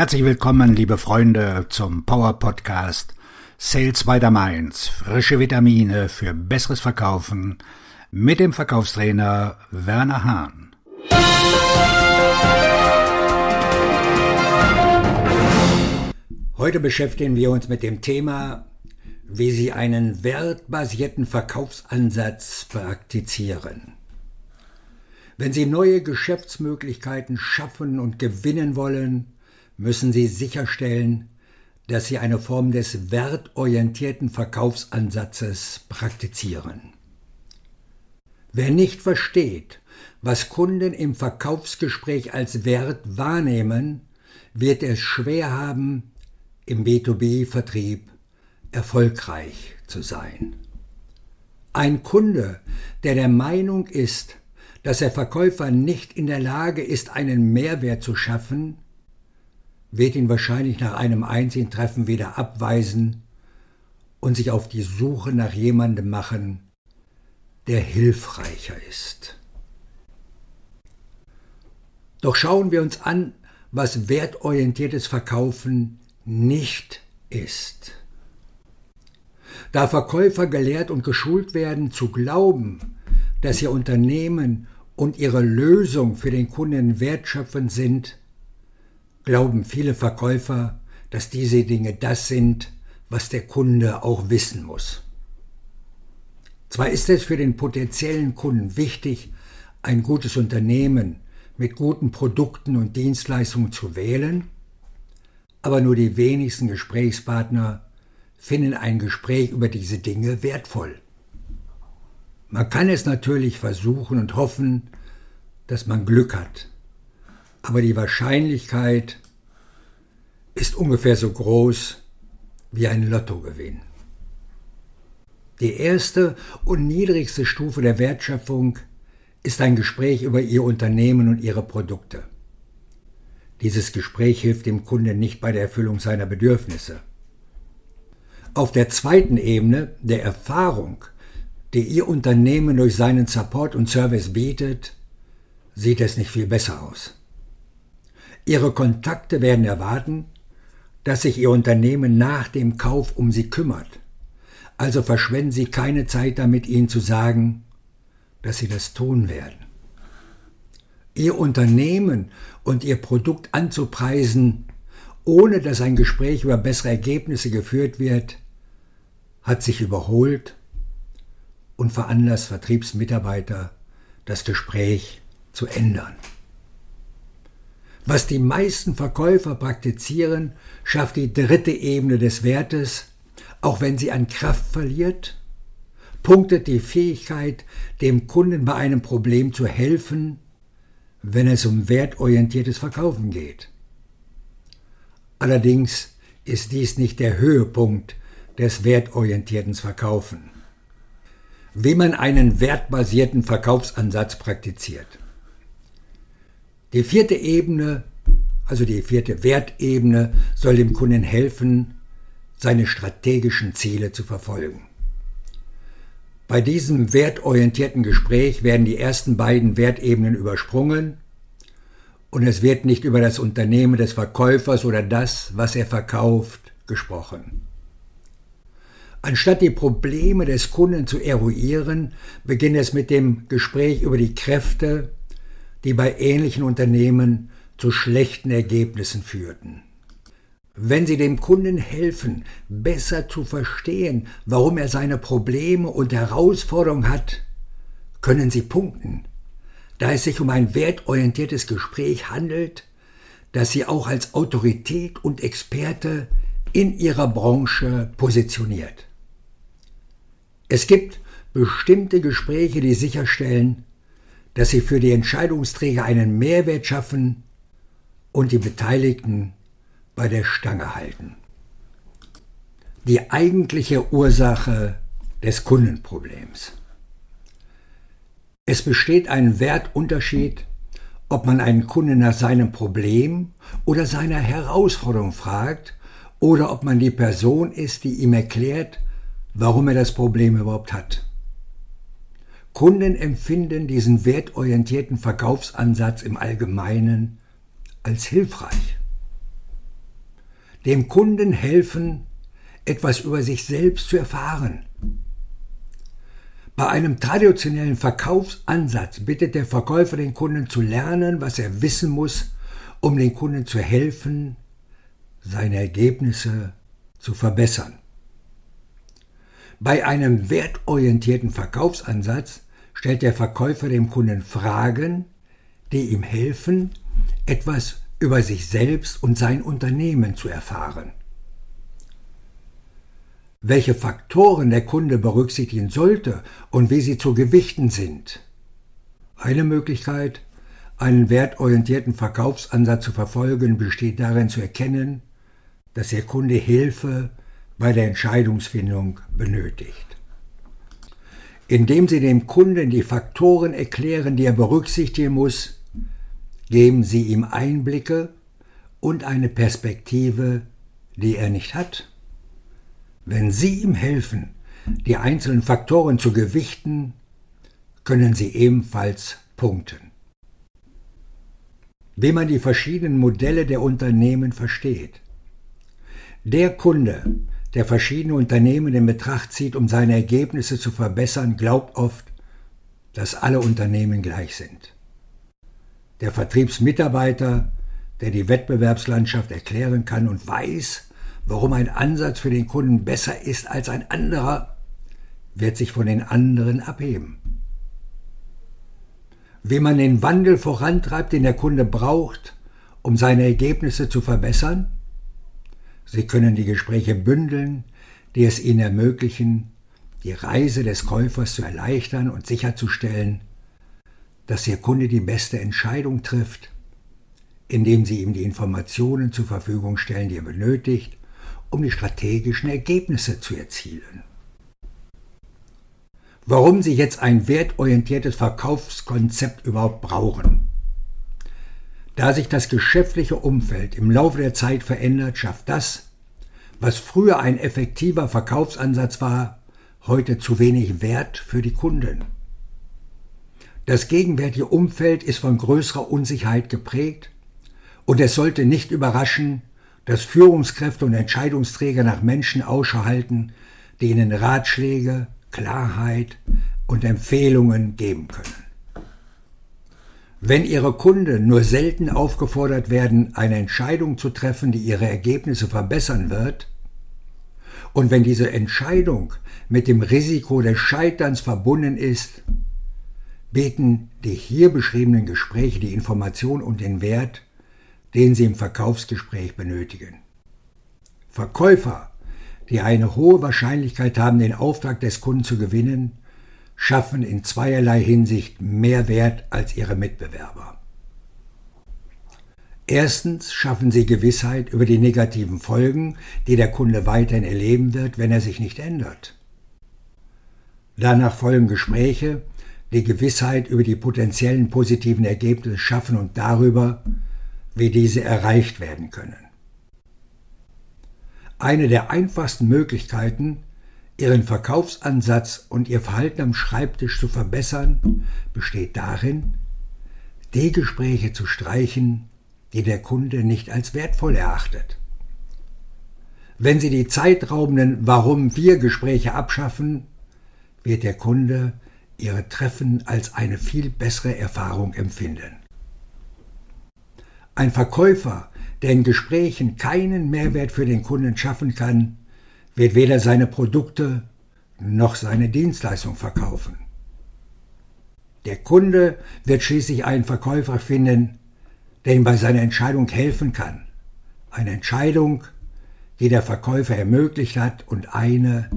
Herzlich willkommen, liebe Freunde, zum Power Podcast Sales by the Mainz. Frische Vitamine für besseres Verkaufen mit dem Verkaufstrainer Werner Hahn. Heute beschäftigen wir uns mit dem Thema, wie Sie einen wertbasierten Verkaufsansatz praktizieren. Wenn Sie neue Geschäftsmöglichkeiten schaffen und gewinnen wollen, müssen Sie sicherstellen, dass Sie eine Form des wertorientierten Verkaufsansatzes praktizieren. Wer nicht versteht, was Kunden im Verkaufsgespräch als Wert wahrnehmen, wird es schwer haben, im B2B-Vertrieb erfolgreich zu sein. Ein Kunde, der der Meinung ist, dass der Verkäufer nicht in der Lage ist, einen Mehrwert zu schaffen, wird ihn wahrscheinlich nach einem einzigen Treffen wieder abweisen und sich auf die Suche nach jemandem machen, der hilfreicher ist. Doch schauen wir uns an, was wertorientiertes Verkaufen nicht ist. Da Verkäufer gelehrt und geschult werden zu glauben, dass ihr Unternehmen und ihre Lösung für den Kunden wertschöpfend sind, glauben viele Verkäufer, dass diese Dinge das sind, was der Kunde auch wissen muss. Zwar ist es für den potenziellen Kunden wichtig, ein gutes Unternehmen mit guten Produkten und Dienstleistungen zu wählen, aber nur die wenigsten Gesprächspartner finden ein Gespräch über diese Dinge wertvoll. Man kann es natürlich versuchen und hoffen, dass man Glück hat. Aber die Wahrscheinlichkeit ist ungefähr so groß wie ein Lottogewinn. Die erste und niedrigste Stufe der Wertschöpfung ist ein Gespräch über Ihr Unternehmen und Ihre Produkte. Dieses Gespräch hilft dem Kunden nicht bei der Erfüllung seiner Bedürfnisse. Auf der zweiten Ebene der Erfahrung die Ihr Unternehmen durch seinen Support und Service bietet, sieht es nicht viel besser aus. Ihre Kontakte werden erwarten, dass sich Ihr Unternehmen nach dem Kauf um Sie kümmert. Also verschwenden Sie keine Zeit damit, Ihnen zu sagen, dass Sie das tun werden. Ihr Unternehmen und Ihr Produkt anzupreisen, ohne dass ein Gespräch über bessere Ergebnisse geführt wird, hat sich überholt und veranlasst Vertriebsmitarbeiter, das Gespräch zu ändern. Was die meisten Verkäufer praktizieren, schafft die dritte Ebene des Wertes, auch wenn sie an Kraft verliert, punktet die Fähigkeit, dem Kunden bei einem Problem zu helfen, wenn es um wertorientiertes Verkaufen geht. Allerdings ist dies nicht der Höhepunkt des wertorientierten Verkaufen wie man einen wertbasierten Verkaufsansatz praktiziert. Die vierte Ebene, also die vierte Wertebene, soll dem Kunden helfen, seine strategischen Ziele zu verfolgen. Bei diesem wertorientierten Gespräch werden die ersten beiden Wertebenen übersprungen und es wird nicht über das Unternehmen des Verkäufers oder das, was er verkauft, gesprochen. Anstatt die Probleme des Kunden zu eruieren, beginnt es mit dem Gespräch über die Kräfte, die bei ähnlichen Unternehmen zu schlechten Ergebnissen führten. Wenn Sie dem Kunden helfen, besser zu verstehen, warum er seine Probleme und Herausforderungen hat, können Sie punkten, da es sich um ein wertorientiertes Gespräch handelt, das Sie auch als Autorität und Experte in Ihrer Branche positioniert. Es gibt bestimmte Gespräche, die sicherstellen, dass sie für die Entscheidungsträger einen Mehrwert schaffen und die Beteiligten bei der Stange halten. Die eigentliche Ursache des Kundenproblems. Es besteht ein Wertunterschied, ob man einen Kunden nach seinem Problem oder seiner Herausforderung fragt oder ob man die Person ist, die ihm erklärt, warum er das Problem überhaupt hat. Kunden empfinden diesen wertorientierten Verkaufsansatz im Allgemeinen als hilfreich. dem Kunden helfen, etwas über sich selbst zu erfahren. Bei einem traditionellen Verkaufsansatz bittet der Verkäufer den Kunden zu lernen, was er wissen muss, um den Kunden zu helfen, seine Ergebnisse zu verbessern. Bei einem wertorientierten Verkaufsansatz stellt der Verkäufer dem Kunden Fragen, die ihm helfen, etwas über sich selbst und sein Unternehmen zu erfahren welche Faktoren der Kunde berücksichtigen sollte und wie sie zu gewichten sind. Eine Möglichkeit, einen wertorientierten Verkaufsansatz zu verfolgen, besteht darin zu erkennen, dass der Kunde Hilfe bei der Entscheidungsfindung benötigt. Indem Sie dem Kunden die Faktoren erklären, die er berücksichtigen muss, geben Sie ihm Einblicke und eine Perspektive, die er nicht hat. Wenn Sie ihm helfen, die einzelnen Faktoren zu gewichten, können Sie ebenfalls punkten. Wie man die verschiedenen Modelle der Unternehmen versteht. Der Kunde, der verschiedene Unternehmen in Betracht zieht, um seine Ergebnisse zu verbessern, glaubt oft, dass alle Unternehmen gleich sind. Der Vertriebsmitarbeiter, der die Wettbewerbslandschaft erklären kann und weiß, warum ein Ansatz für den Kunden besser ist als ein anderer, wird sich von den anderen abheben. Wie man den Wandel vorantreibt, den der Kunde braucht, um seine Ergebnisse zu verbessern? Sie können die Gespräche bündeln, die es ihnen ermöglichen, die Reise des Käufers zu erleichtern und sicherzustellen, dass Ihr Kunde die beste Entscheidung trifft, indem Sie ihm die Informationen zur Verfügung stellen, die er benötigt, um die strategischen Ergebnisse zu erzielen. Warum Sie jetzt ein wertorientiertes Verkaufskonzept überhaupt brauchen. Da sich das geschäftliche Umfeld im Laufe der Zeit verändert, schafft das, was früher ein effektiver Verkaufsansatz war, heute zu wenig Wert für die Kunden. Das gegenwärtige Umfeld ist von größerer Unsicherheit geprägt und es sollte nicht überraschen, dass Führungskräfte und Entscheidungsträger nach Menschen Ausschau halten, die Ratschläge, Klarheit und Empfehlungen geben können. Wenn Ihre Kunden nur selten aufgefordert werden, eine Entscheidung zu treffen, die ihre Ergebnisse verbessern wird, und wenn diese Entscheidung mit dem Risiko des Scheiterns verbunden ist, bieten die hier beschriebenen Gespräche die Information und den Wert, den sie im Verkaufsgespräch benötigen. Verkäufer, die eine hohe Wahrscheinlichkeit haben, den Auftrag des Kunden zu gewinnen, schaffen in zweierlei Hinsicht mehr Wert als ihre Mitbewerber. Erstens schaffen sie Gewissheit über die negativen Folgen, die der Kunde weiterhin erleben wird, wenn er sich nicht ändert. Danach folgen Gespräche, die Gewissheit über die potenziellen positiven Ergebnisse schaffen und darüber, wie diese erreicht werden können. Eine der einfachsten Möglichkeiten, Ihren Verkaufsansatz und Ihr Verhalten am Schreibtisch zu verbessern, besteht darin, die Gespräche zu streichen, die der Kunde nicht als wertvoll erachtet. Wenn Sie die zeitraubenden Warum wir Gespräche abschaffen, wird der Kunde Ihre Treffen als eine viel bessere Erfahrung empfinden. Ein Verkäufer, der in Gesprächen keinen Mehrwert für den Kunden schaffen kann, wird weder seine Produkte noch seine Dienstleistung verkaufen. Der Kunde wird schließlich einen Verkäufer finden, der ihm bei seiner Entscheidung helfen kann. Eine Entscheidung, die der Verkäufer ermöglicht hat und eine,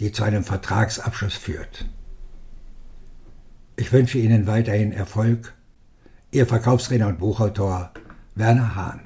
die zu einem Vertragsabschluss führt. Ich wünsche Ihnen weiterhin Erfolg Ihr Verkaufsredner und Buchautor Werner Hahn.